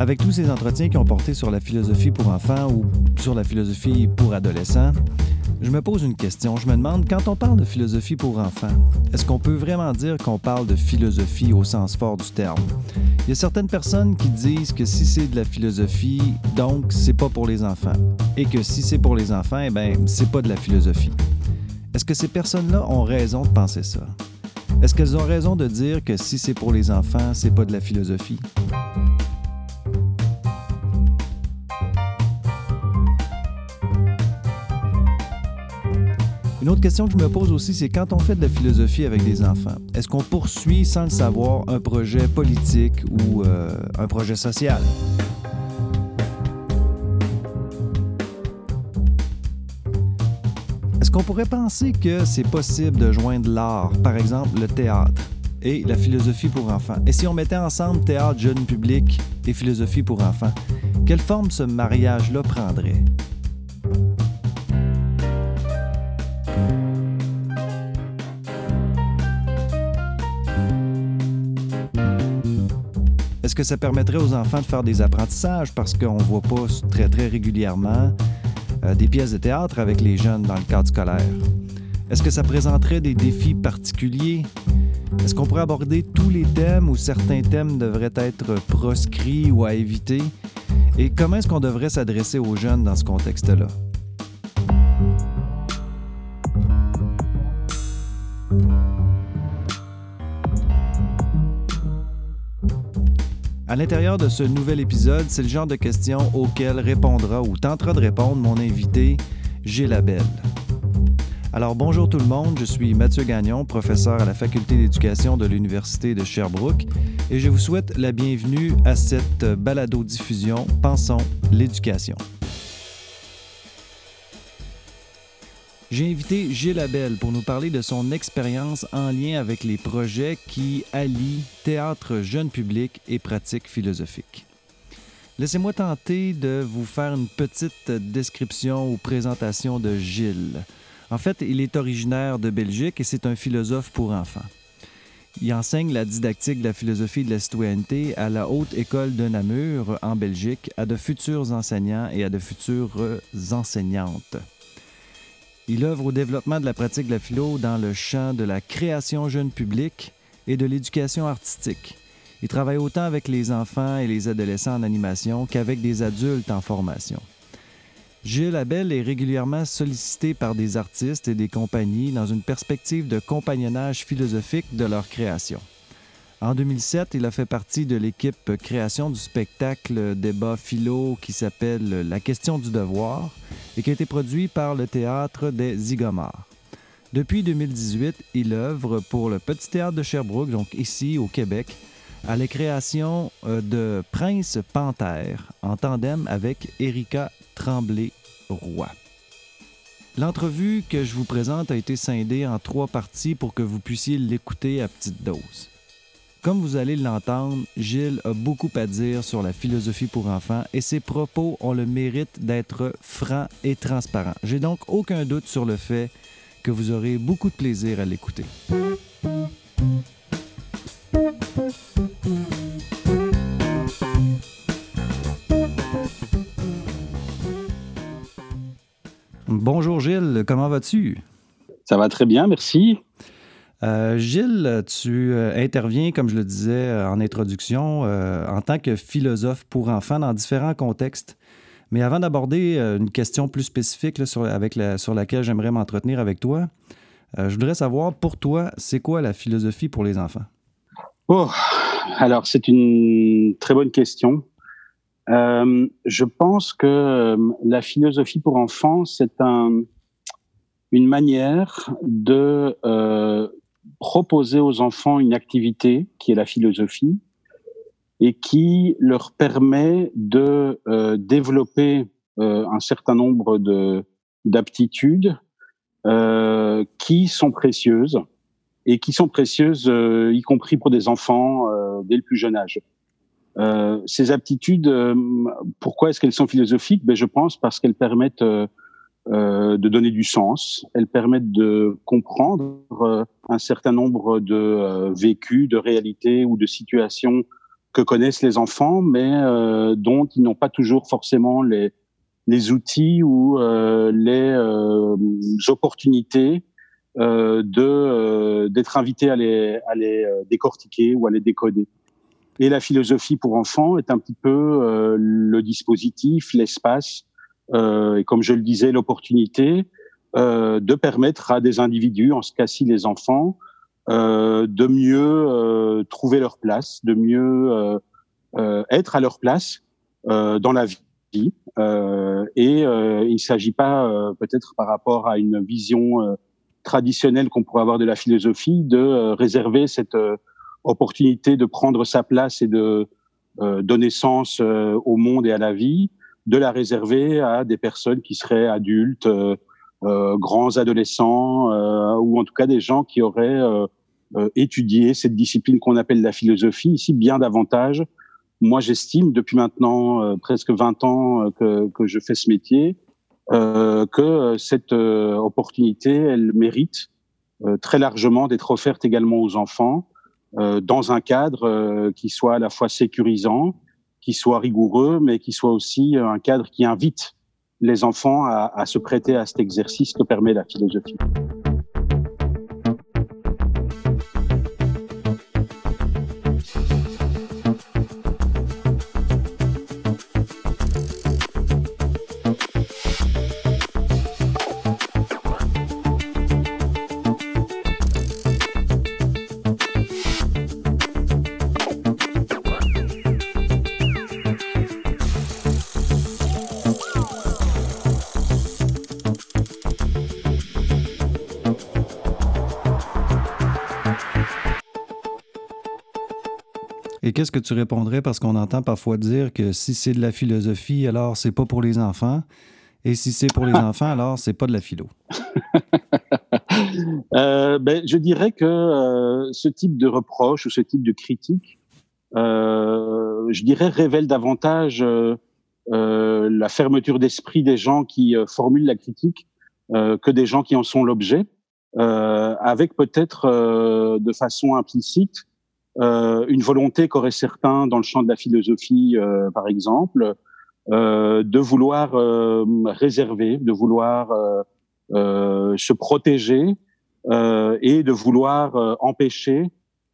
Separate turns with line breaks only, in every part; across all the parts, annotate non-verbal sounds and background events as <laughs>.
Avec tous ces entretiens qui ont porté sur la philosophie pour enfants ou sur la philosophie pour adolescents, je me pose une question. Je me demande, quand on parle de philosophie pour enfants, est-ce qu'on peut vraiment dire qu'on parle de philosophie au sens fort du terme? Il y a certaines personnes qui disent que si c'est de la philosophie, donc c'est pas pour les enfants. Et que si c'est pour les enfants, eh bien, c'est pas de la philosophie. Est-ce que ces personnes-là ont raison de penser ça? Est-ce qu'elles ont raison de dire que si c'est pour les enfants, c'est pas de la philosophie? Une autre question que je me pose aussi, c'est quand on fait de la philosophie avec des enfants, est-ce qu'on poursuit sans le savoir un projet politique ou euh, un projet social? Est-ce qu'on pourrait penser que c'est possible de joindre l'art, par exemple le théâtre, et la philosophie pour enfants? Et si on mettait ensemble théâtre, jeune public et philosophie pour enfants, quelle forme ce mariage-là prendrait? Que ça permettrait aux enfants de faire des apprentissages parce qu'on ne voit pas très très régulièrement euh, des pièces de théâtre avec les jeunes dans le cadre scolaire? Est-ce que ça présenterait des défis particuliers? Est-ce qu'on pourrait aborder tous les thèmes ou certains thèmes devraient être proscrits ou à éviter? Et comment est-ce qu'on devrait s'adresser aux jeunes dans ce contexte-là? À l'intérieur de ce nouvel épisode, c'est le genre de questions auxquelles répondra ou tentera de répondre mon invité, Gilles Labelle. Alors bonjour tout le monde, je suis Mathieu Gagnon, professeur à la faculté d'éducation de l'Université de Sherbrooke et je vous souhaite la bienvenue à cette balado-diffusion Pensons l'éducation. J'ai invité Gilles Abel pour nous parler de son expérience en lien avec les projets qui allient théâtre jeune public et pratique philosophique. Laissez-moi tenter de vous faire une petite description ou présentation de Gilles. En fait, il est originaire de Belgique et c'est un philosophe pour enfants. Il enseigne la didactique de la philosophie de la citoyenneté à la Haute École de Namur en Belgique à de futurs enseignants et à de futures enseignantes. Il œuvre au développement de la pratique de la philo dans le champ de la création jeune public et de l'éducation artistique. Il travaille autant avec les enfants et les adolescents en animation qu'avec des adultes en formation. Gilles Abel est régulièrement sollicité par des artistes et des compagnies dans une perspective de compagnonnage philosophique de leur création. En 2007, il a fait partie de l'équipe création du spectacle débat philo qui s'appelle La question du devoir et qui a été produit par le théâtre des Zigomars. Depuis 2018, il œuvre pour le Petit Théâtre de Sherbrooke, donc ici au Québec, à la création euh, de Prince Panthère en tandem avec Erika Tremblay-Roy. L'entrevue que je vous présente a été scindée en trois parties pour que vous puissiez l'écouter à petite dose. Comme vous allez l'entendre, Gilles a beaucoup à dire sur la philosophie pour enfants et ses propos ont le mérite d'être francs et transparents. J'ai donc aucun doute sur le fait que vous aurez beaucoup de plaisir à l'écouter. Bonjour Gilles, comment vas-tu?
Ça va très bien, merci.
Euh, Gilles, tu euh, interviens, comme je le disais euh, en introduction, en tant que philosophe pour enfants dans différents contextes. Mais avant d'aborder une question plus spécifique sur, avec sur laquelle j'aimerais m'entretenir avec toi, je voudrais savoir, pour toi, c'est quoi la philosophie pour les enfants?
Oh, alors c'est une très bonne question. je pense que la philosophie pour enfants, c'est un, une manière de proposer aux enfants une activité qui est la philosophie et qui leur permet de euh, développer euh, un certain nombre de d'aptitudes euh, qui sont précieuses et qui sont précieuses y compris pour des enfants dès le plus jeune âge. ces aptitudes, pourquoi est-ce qu'elles sont philosophiques? Ben, Je pense parce qu'elles permettent euh, de donner du sens. Elles permettent de comprendre euh, un certain nombre de euh, vécus, de réalités ou de situations que connaissent les enfants, mais dont ils n'ont pas toujours forcément les, les outils ou les opportunités de d'être invités à les, à les décortiquer ou à les décoder. Et la philosophie pour enfants est un petit peu le dispositif, l'espace, et comme je le disais, l'opportunité euh, de permettre à des individus, en ce cas-ci les enfants, euh, de mieux euh, trouver leur place, de mieux être à leur place dans la vie. et il ne s'agit pas, peut-être par rapport à une vision traditionnelle qu'on pourrait avoir de la philosophie, de réserver cette opportunité de prendre sa place et de donner sens au monde et à la vie, de la réserver à des personnes qui seraient adultes, euh, grands adolescents euh, ou en tout cas des gens qui auraient euh, étudié cette discipline qu'on appelle la philosophie ici bien davantage. Moi, j'estime depuis maintenant presque 20 ans que, que je fais ce métier que cette opportunité, elle mérite très largement d'être offerte également aux enfants dans un cadre qui soit à la fois sécurisant, qui soit rigoureux, mais qui soit aussi un cadre qui invite les enfants à, à se prêter à cet exercice que permet la philosophie.
Et qu'est-ce que tu répondrais? Parce qu'on entend parfois dire que si c'est de la philosophie, alors c'est pas pour les enfants, et si c'est pour les <laughs> enfants, alors c'est pas de la philo. <laughs>
euh, ben, je dirais que euh, ce type de reproche ou ce type de critique, euh, je dirais révèle davantage la fermeture d'esprit des gens qui formulent la critique que des gens qui en sont l'objet, avec peut-être de façon implicite une volonté qu'auraient certains dans le champ de la philosophie, euh, par exemple, euh, de vouloir réserver, de vouloir se protéger et de vouloir empêcher,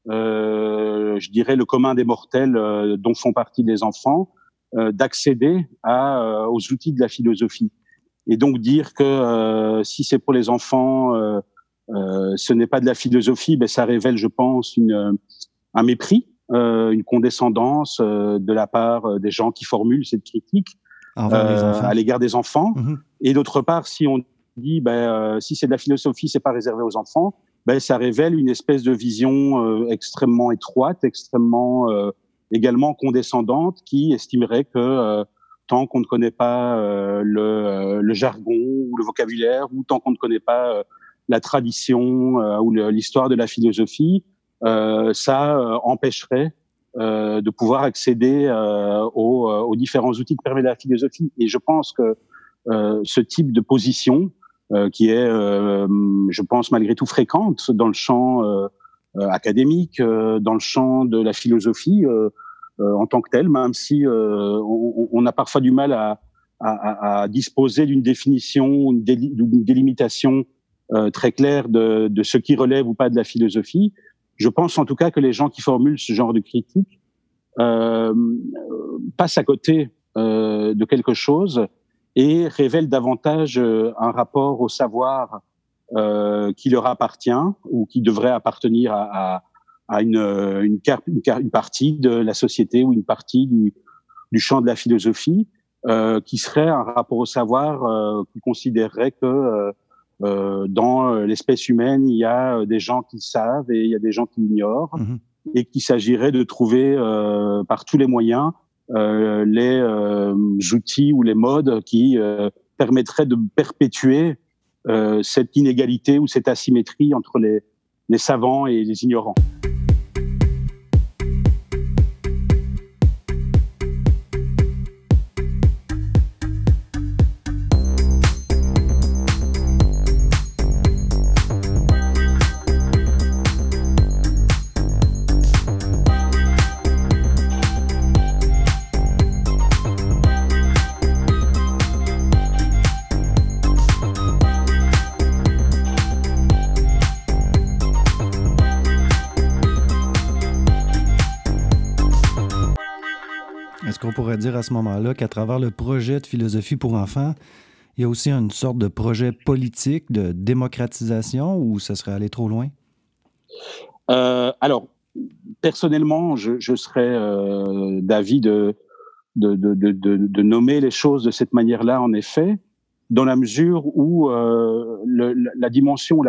je dirais, le commun des mortels dont font partie les enfants, d'accéder aux outils de la philosophie. Et donc dire que si c'est pour les enfants, ce n'est pas de la philosophie, ben ça révèle, je pense, une, un mépris, euh, une condescendance euh, de la part euh, des gens qui formulent cette critique à l'égard des enfants. Mhm. Et d'autre part, si on dit, ben, si c'est de la philosophie, c'est pas réservé aux enfants, ben, ça révèle une espèce de vision extrêmement étroite, extrêmement également condescendante, qui estimerait que tant qu'on ne connaît pas le, le, jargon ou le vocabulaire, ou tant qu'on ne connaît pas la tradition ou l'histoire de la philosophie, euh, ça euh, empêcherait euh, de pouvoir accéder aux, aux, différents outils que permet la philosophie. Et je pense que ce type de position, qui est, je pense, malgré tout fréquente dans le champ académique, dans le champ de la philosophie en tant que tel, même si on, on, a parfois du mal à, à, à disposer d'une définition, d'une délimitation très claire de, de, ce qui relève ou pas de la philosophie. Je pense en tout cas que les gens qui formulent ce genre de critique euh, passent à côté euh, de quelque chose et révèlent davantage euh, un rapport au savoir euh, qui leur appartient ou qui devrait appartenir à, à, à une, une, une, partie de la société ou une partie du, du champ de la philosophie, euh, qui serait un rapport au savoir euh, qui considérerait que euh, dans euh, l'espèce humaine, il y a euh, des gens qui savent et il y a des gens qui ignorent, mhm. et qu'il s'agirait de trouver par tous les moyens les outils ou les modes qui permettraient de perpétuer cette inégalité ou cette asymétrie entre les, les savants et les ignorants.
Dire à ce moment-là qu'à travers le projet de philosophie pour enfants, il y a aussi une sorte de projet politique de démocratisation ou ça serait aller trop loin?
Euh, alors, personnellement, je, serais euh, d'avis de de, nommer les choses de cette manière-là, en effet, dans la mesure où euh, la dimension,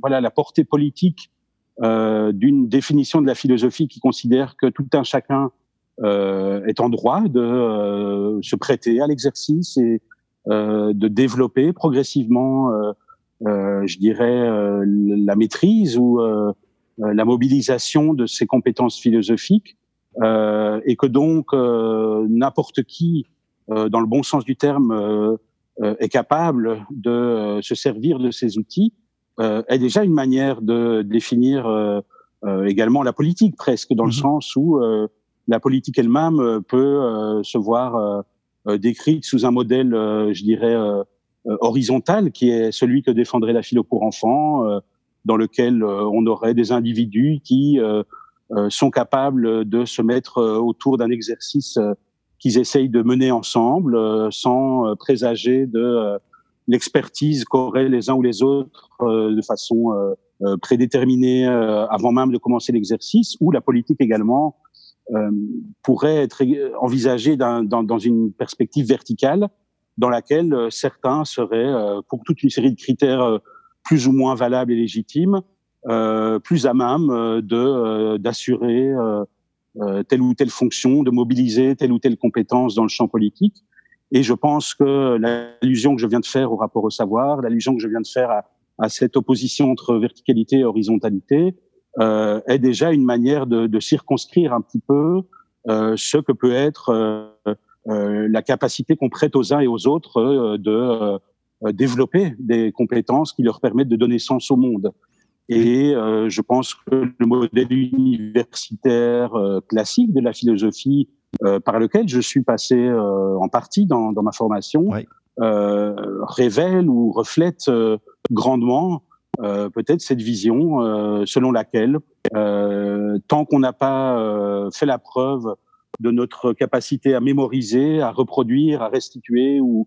voilà, la portée politique d'une définition de la philosophie qui considère que tout un chacun est en droit de se prêter à l'exercice et de développer progressivement, je dirais, la maîtrise ou euh, la mobilisation de ces compétences philosophiques euh, et que donc euh, n'importe qui, dans le bon sens du terme, est capable de se servir de ces outils est déjà une manière de définir également la politique presque dans le mhm. sens où la politique elle-même peut se voir décrite sous un modèle, je dirais, horizontal, qui est celui que défendrait la philo pour enfants, dans lequel euh, on aurait des individus qui euh, euh, sont capables de se mettre autour d'un exercice qu'ils essayent de mener ensemble, sans présager de l'expertise qu'auraient les uns ou les autres de façon prédéterminée avant même de commencer l'exercice, ou la politique également pourrait être envisagée dans, dans, une perspective verticale dans laquelle certains seraient, pour toute une série de critères plus ou moins valable et légitime, euh, plus à même euh, de euh, d'assurer telle ou telle fonction, de mobiliser telle ou telle compétence dans le champ politique. Et je pense que l'allusion que je viens de faire au rapport au savoir, l'allusion que je viens de faire à, à cette opposition entre verticalité et horizontalité, euh, est déjà une manière de, de circonscrire un petit peu euh, ce que peut être euh, la capacité qu'on prête aux uns et aux autres de euh, développer des compétences qui leur permettent de donner sens au monde. Et euh, je pense que le modèle universitaire euh, classique de la philosophie euh, par lequel je suis passé euh, en partie dans, dans ma formation révèle ou reflète grandement peut-être cette vision selon laquelle tant qu'on n'a pas fait la preuve de notre capacité à mémoriser, à reproduire, à restituer ou,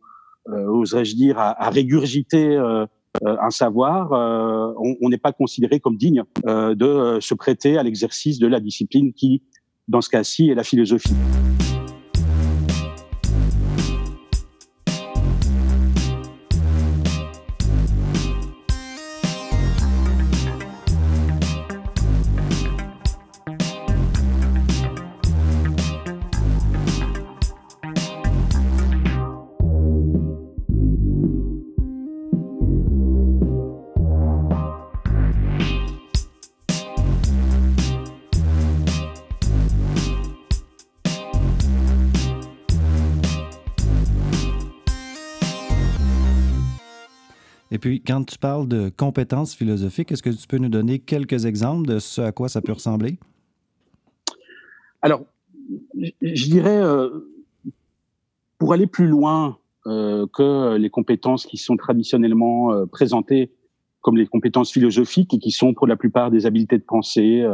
euh, oserais-je dire, à, régurgiter euh, euh, un savoir, on n'est pas considéré comme digne de se prêter à l'exercice de la discipline qui, dans ce cas-ci, est la philosophie.
Et puis, quand tu parles de compétences philosophiques, est-ce que tu peux nous donner quelques exemples de ce à quoi ça peut ressembler?
Alors, je dirais, euh, pour aller plus loin euh, que les compétences qui sont traditionnellement euh, présentées comme les compétences philosophiques et qui sont pour la plupart des habiletés de pensée,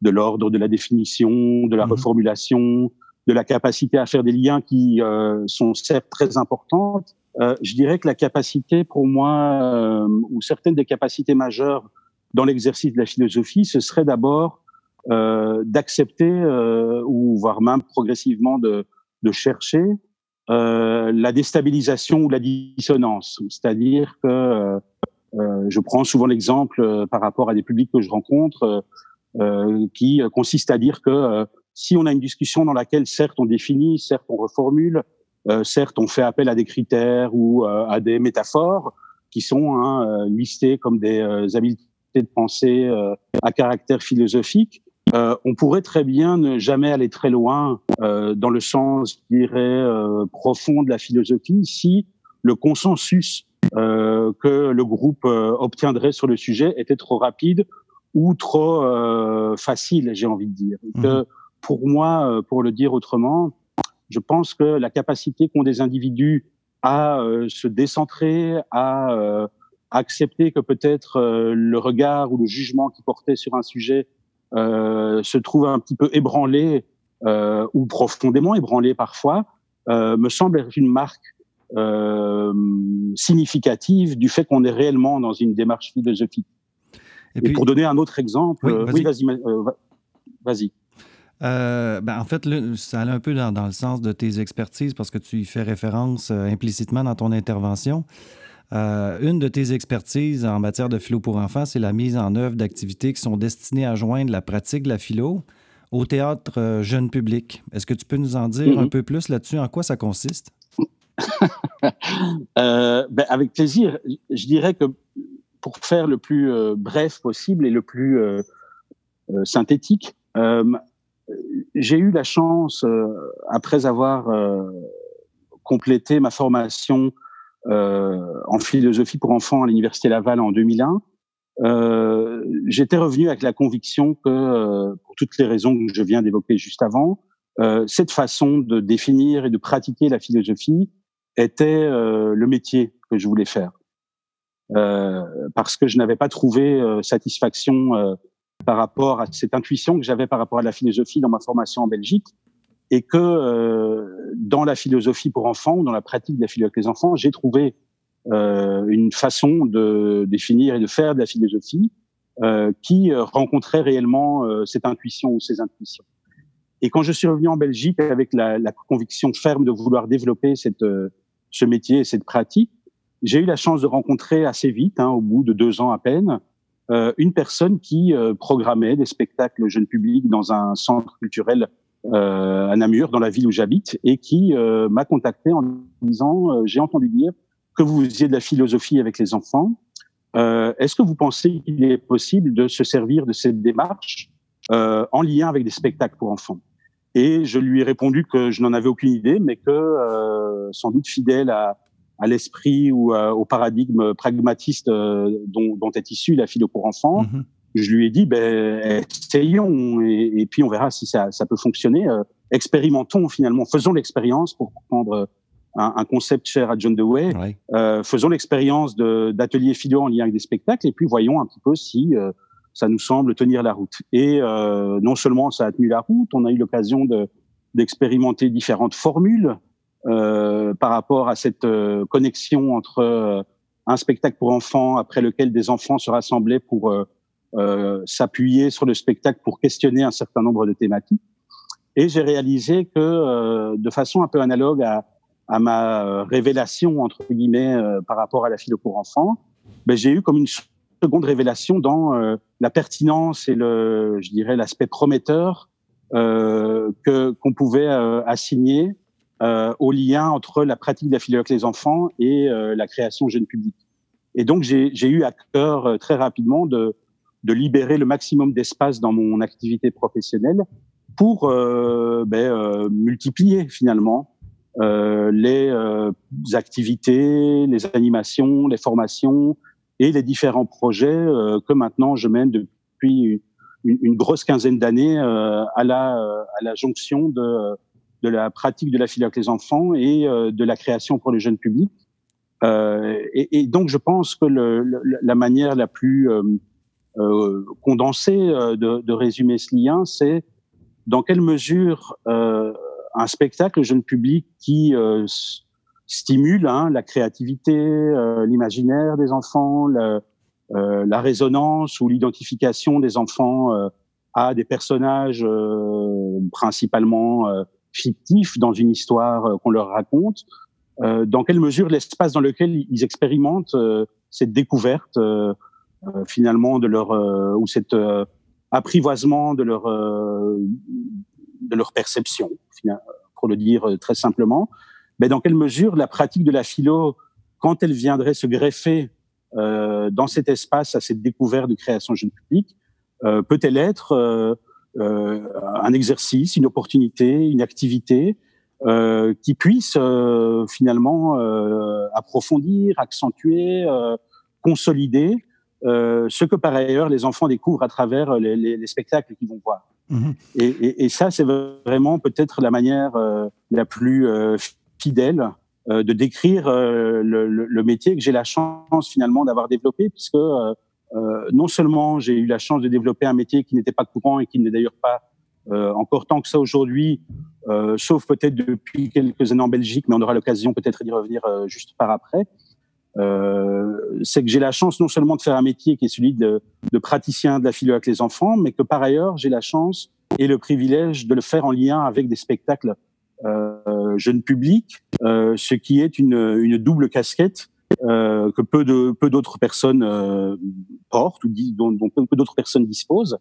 de l'ordre de la définition, de la mmh reformulation, de la capacité à faire des liens qui sont certes très importantes, euh, je dirais que la capacité, pour moi, euh, ou certaines des capacités majeures dans l'exercice de la philosophie, ce serait d'abord euh, d'accepter, ou voire même progressivement de, de chercher la déstabilisation ou la dissonance. C'est-à-dire que je prends souvent l'exemple par rapport à des publics que je rencontre, qui consiste à dire que si on a une discussion dans laquelle certes on définit, certes on reformule, euh, certes, on fait appel à des critères ou euh, à des métaphores qui sont hein, euh, listées comme des habiletés de pensée à caractère philosophique. on pourrait très bien ne jamais aller très loin dans le sens, je dirais, profond de la philosophie si le consensus que le groupe obtiendrait sur le sujet était trop rapide ou trop facile, j'ai envie de dire. Mmh. Que pour moi, pour le dire autrement, je pense que la capacité qu'ont des individus à euh, se décentrer, à euh, accepter que peut-être euh, le regard ou le jugement qui portait sur un sujet se trouve un petit peu ébranlé ou profondément ébranlé parfois, me semble être une marque significative du fait qu'on est réellement dans une démarche philosophique. Et, pour donner un autre exemple, oui, vas-y, vas-y.
ben en fait, ça allait un peu dans, le sens de tes expertises parce que tu y fais référence implicitement dans ton intervention. Euh, une de tes expertises en matière de philo pour enfants, c'est la mise en œuvre d'activités qui sont destinées à joindre la pratique de la philo au théâtre euh, jeune public. Est-ce que tu peux nous en dire un mm-hmm. peu plus là-dessus? En quoi ça consiste? <laughs>
Euh, ben, avec plaisir. Je dirais que pour faire le plus bref possible et le plus synthétique, j'ai eu la chance, après avoir complété ma formation euh, en philosophie pour enfants à l'université Laval en 2001. Euh, j'étais revenu avec la conviction que, euh, pour toutes les raisons que je viens d'évoquer juste avant, cette façon de définir et de pratiquer la philosophie était le métier que je voulais faire. parce que je n'avais pas trouvé satisfaction par rapport à cette intuition que j'avais par rapport à la philosophie dans ma formation en Belgique et que euh, dans la philosophie pour enfants ou dans la pratique de la philosophie avec les enfants, j'ai trouvé euh, une façon de définir et de faire de la philosophie euh, qui rencontrait réellement euh, cette intuition ou ces intuitions. Et quand je suis revenu en Belgique avec la, la conviction ferme de vouloir développer cette, euh, ce métier et cette pratique, j'ai eu la chance de rencontrer assez vite, hein, au bout de deux ans à peine, euh, une personne qui programmait des spectacles jeunes publics dans un centre culturel euh, à Namur, dans la ville où j'habite, et qui euh, m'a contacté en disant euh, j'ai entendu dire que vous faisiez de la philosophie avec les enfants. Est-ce que vous pensez qu'il est possible de se servir de cette démarche en lien avec des spectacles pour enfants? Et je lui ai répondu que je n'en avais aucune idée, mais que sans doute fidèle à, à l'esprit ou au paradigme pragmatiste dont, dont, est issue la philo pour enfants, mm-hmm je lui ai dit, ben, essayons et, puis on verra si ça, ça peut fonctionner. Euh, expérimentons finalement, faisons l'expérience pour prendre un, un, concept cher à John Dewey. Euh, faisons l'expérience d'ateliers philo en lien avec des spectacles et puis voyons un petit peu si euh, ça nous semble tenir la route. Et euh, non seulement ça a tenu la route, on a eu l'occasion d'expérimenter différentes formules euh, par rapport à cette connexion entre un spectacle pour enfants après lequel des enfants se rassemblaient pour euh, s'appuyer sur le spectacle pour questionner un certain nombre de thématiques. Et j'ai réalisé que, euh, de façon un peu analogue à, à ma euh, révélation entre guillemets par rapport à la philo pour enfants, ben, j'ai eu comme une seconde révélation dans la pertinence et le, je dirais, l'aspect prometteur que qu'on pouvait assigner au lien entre la pratique de la philo avec les enfants et la création jeune public. Et donc j'ai eu à cœur très rapidement de de libérer le maximum d'espace dans mon activité professionnelle pour euh, ben, euh, multiplier finalement euh, les euh, activités, les animations, les formations et les différents projets euh, que maintenant je mène depuis une, une grosse quinzaine d'années à la à la jonction de de la pratique de la filière avec les enfants et de la création pour le jeune public. Et, et, donc je pense que le, la manière la plus euh, condensé euh, de, de, résumer ce lien, c'est dans quelle mesure euh, un spectacle jeune public qui stimule hein, la créativité, l'imaginaire des enfants, la, la résonance ou l'identification des enfants à des personnages principalement fictifs dans une histoire qu'on leur raconte, dans quelle mesure l'espace dans lequel ils expérimentent cette découverte euh, finalement de leur euh, ou cet euh, apprivoisement de leur de leur perception, pour le dire très simplement. Mais dans quelle mesure la pratique de la philo, quand elle viendrait se greffer euh, dans cet espace à cette découverte de création jeune public, euh, peut-elle être euh, un exercice, une opportunité, une activité qui puisse finalement approfondir, accentuer, consolider euh, ce que par ailleurs les enfants découvrent à travers les, les, les spectacles qu'ils vont voir. Mhm. Et, et, et, ça, c'est vraiment peut-être la manière euh, la plus euh, fidèle euh, de décrire le, le, métier que j'ai la chance finalement d'avoir développé, puisque non seulement j'ai eu la chance de développer un métier qui n'était pas courant et qui n'est d'ailleurs pas encore tant que ça aujourd'hui, sauf peut-être depuis quelques années en Belgique, mais on aura l'occasion peut-être d'y revenir juste par après. c'est que j'ai la chance non seulement de faire un métier qui est celui de, de praticien de la philo avec les enfants, mais que par ailleurs j'ai la chance et le privilège de le faire en lien avec des spectacles euh, jeune public, euh, ce qui est une, une double casquette euh, que peu de peu d'autres personnes euh, portent ou dont, dont peu, d'autres personnes disposent,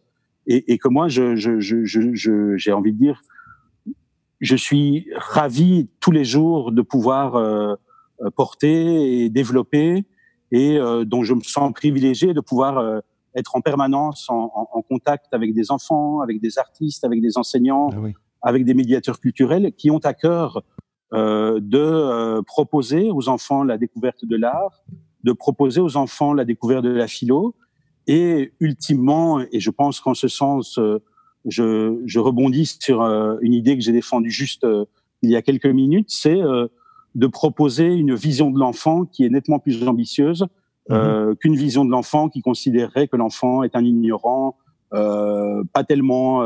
et, et que moi, je, je, je, je, j'ai envie de dire, je suis ravi tous les jours de pouvoir euh, porter et développer, et euh, dont je me sens privilégié de pouvoir être en permanence en, en, en, contact avec des enfants, avec des artistes, avec des enseignants, ah oui. avec des médiateurs culturels qui ont à cœur euh, de euh, proposer aux enfants la découverte de l'art, de proposer aux enfants la découverte de la philo, et ultimement, et je pense qu'en ce sens, euh, je, je, rebondis sur euh, une idée que j'ai défendue juste euh, il y a quelques minutes, c'est de proposer une vision de l'enfant qui est nettement plus ambitieuse mmh. qu'une vision de l'enfant qui considérerait que l'enfant est un ignorant, pas tellement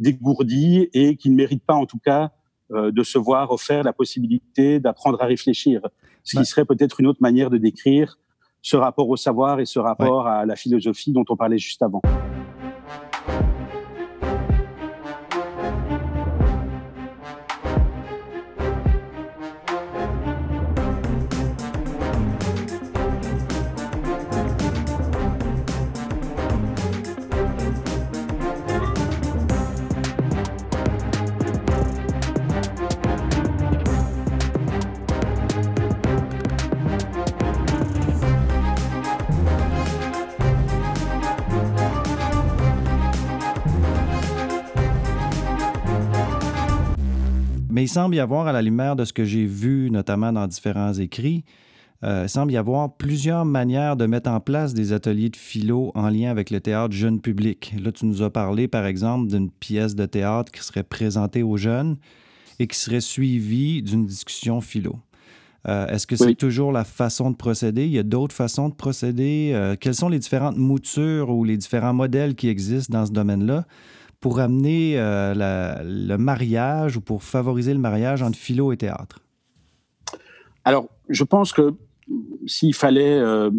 dégourdi et qui ne mérite pas en tout cas euh, de se voir offert la possibilité d'apprendre à réfléchir, ce qui serait peut-être une autre manière de décrire ce rapport au savoir et ce rapport à la philosophie dont on parlait juste avant.
Semble y avoir, à la lumière de ce que j'ai vu, notamment dans différents écrits, euh, il semble y avoir plusieurs manières de mettre en place des ateliers de philo en lien avec le théâtre jeune public. Là, tu nous as parlé, par exemple, d'une pièce de théâtre qui serait présentée aux jeunes et qui serait suivie d'une discussion philo. Euh, Est-ce que c'est toujours la façon de procéder? Il y a d'autres façons de procéder? Euh, quelles sont les différentes moutures ou les différents modèles qui existent dans ce domaine-là? Pour amener euh, le mariage ou pour favoriser le mariage entre philo et théâtre?
Alors, je pense que s'il fallait euh,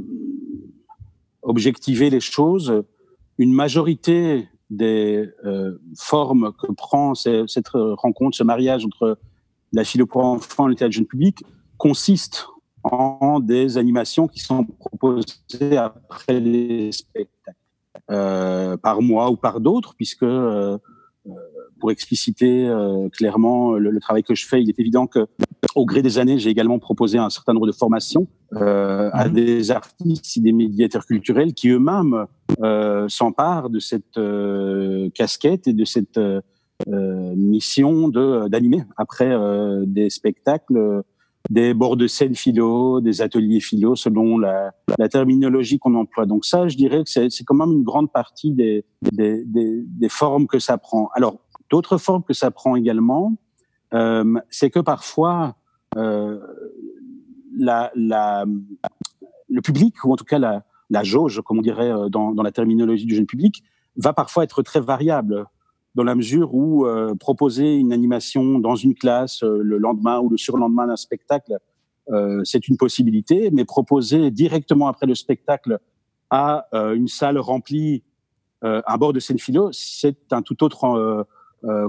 objectiver les choses, une majorité des euh, formes que prend cette rencontre, ce mariage entre la philo pour enfants et le théâtre jeune public consiste en des animations qui sont proposées après les spectacles. Euh, par moi ou par d'autres, puisque euh, euh, pour expliciter clairement le, travail que je fais, il est évident que au gré des années, j'ai également proposé un certain nombre de formations à mhm. des artistes et des médiateurs culturels qui eux-mêmes s'emparent de cette casquette et de cette mission de d'animer après des spectacles des bords de scène philo, des ateliers philo, selon la, la terminologie qu'on emploie. Donc ça, je dirais que c'est quand même une grande partie des, des, des, des, formes que ça prend. Alors, d'autres formes que ça prend également, euh, c'est que parfois, euh, la, la, le public, ou en tout cas la, la jauge, comme on dirait euh, dans, dans la terminologie du jeune public, va parfois être très variable dans la mesure où euh, proposer une animation dans une classe euh, le lendemain ou le surlendemain d'un spectacle, euh, c'est une possibilité, mais proposer directement après le spectacle à une salle remplie un bord de scène philo, c'est un tout autre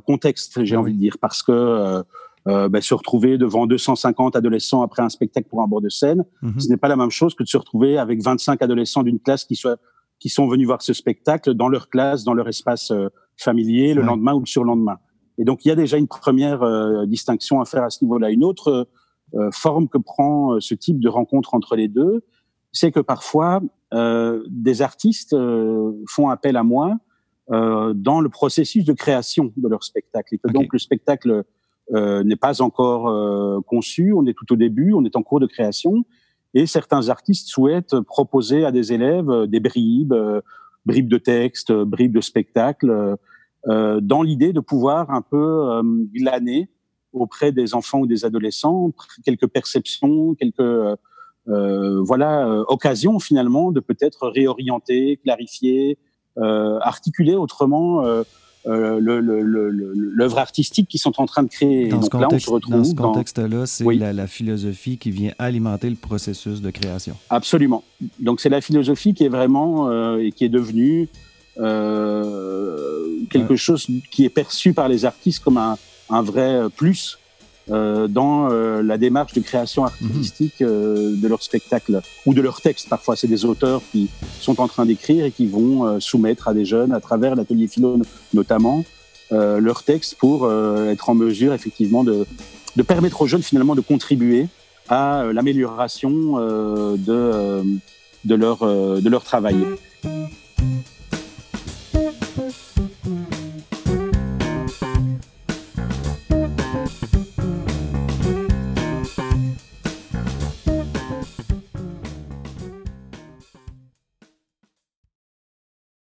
contexte, j'ai envie de dire, parce que ben, se retrouver devant 250 adolescents après un spectacle pour un bord de scène, mm-hmm. ce n'est pas la même chose que de se retrouver avec 25 adolescents d'une classe qui, soit, qui sont venus voir ce spectacle dans leur classe, dans leur espace familier le lendemain ou le surlendemain. Et donc, il y a déjà une première euh, distinction à faire à ce niveau-là. Une autre euh, forme que prend euh, ce type de rencontre entre les deux, c'est que parfois, des artistes font appel à moi dans le processus de création de leur spectacle. Et que donc, le spectacle n'est pas encore conçu, on est tout au début, on est en cours de création. Et certains artistes souhaitent proposer à des élèves des bribes, bribes de texte, bribes de spectacle, euh, dans l'idée de pouvoir un peu euh, glaner auprès des enfants ou des adolescents quelques perceptions, quelques euh, voilà occasions finalement de peut-être réorienter, clarifier, articuler autrement l'œuvre artistique qu'ils sont en train de créer.
Dans Donc là, on se retrouve dans ce contexte-là, c'est la, philosophie qui vient alimenter le processus de création.
Absolument. Donc c'est la philosophie qui est vraiment et qui est devenue quelque chose qui est perçu par les artistes comme un, un vrai plus euh, dans euh, la démarche de création artistique mhm. euh, de leur spectacle ou de leur texte. Parfois, c'est des auteurs qui sont en train d'écrire et qui vont soumettre à des jeunes, à travers l'atelier philo notamment, leur texte pour être en mesure effectivement de, de, permettre aux jeunes finalement de contribuer à l'amélioration de, de, leur, de leur travail.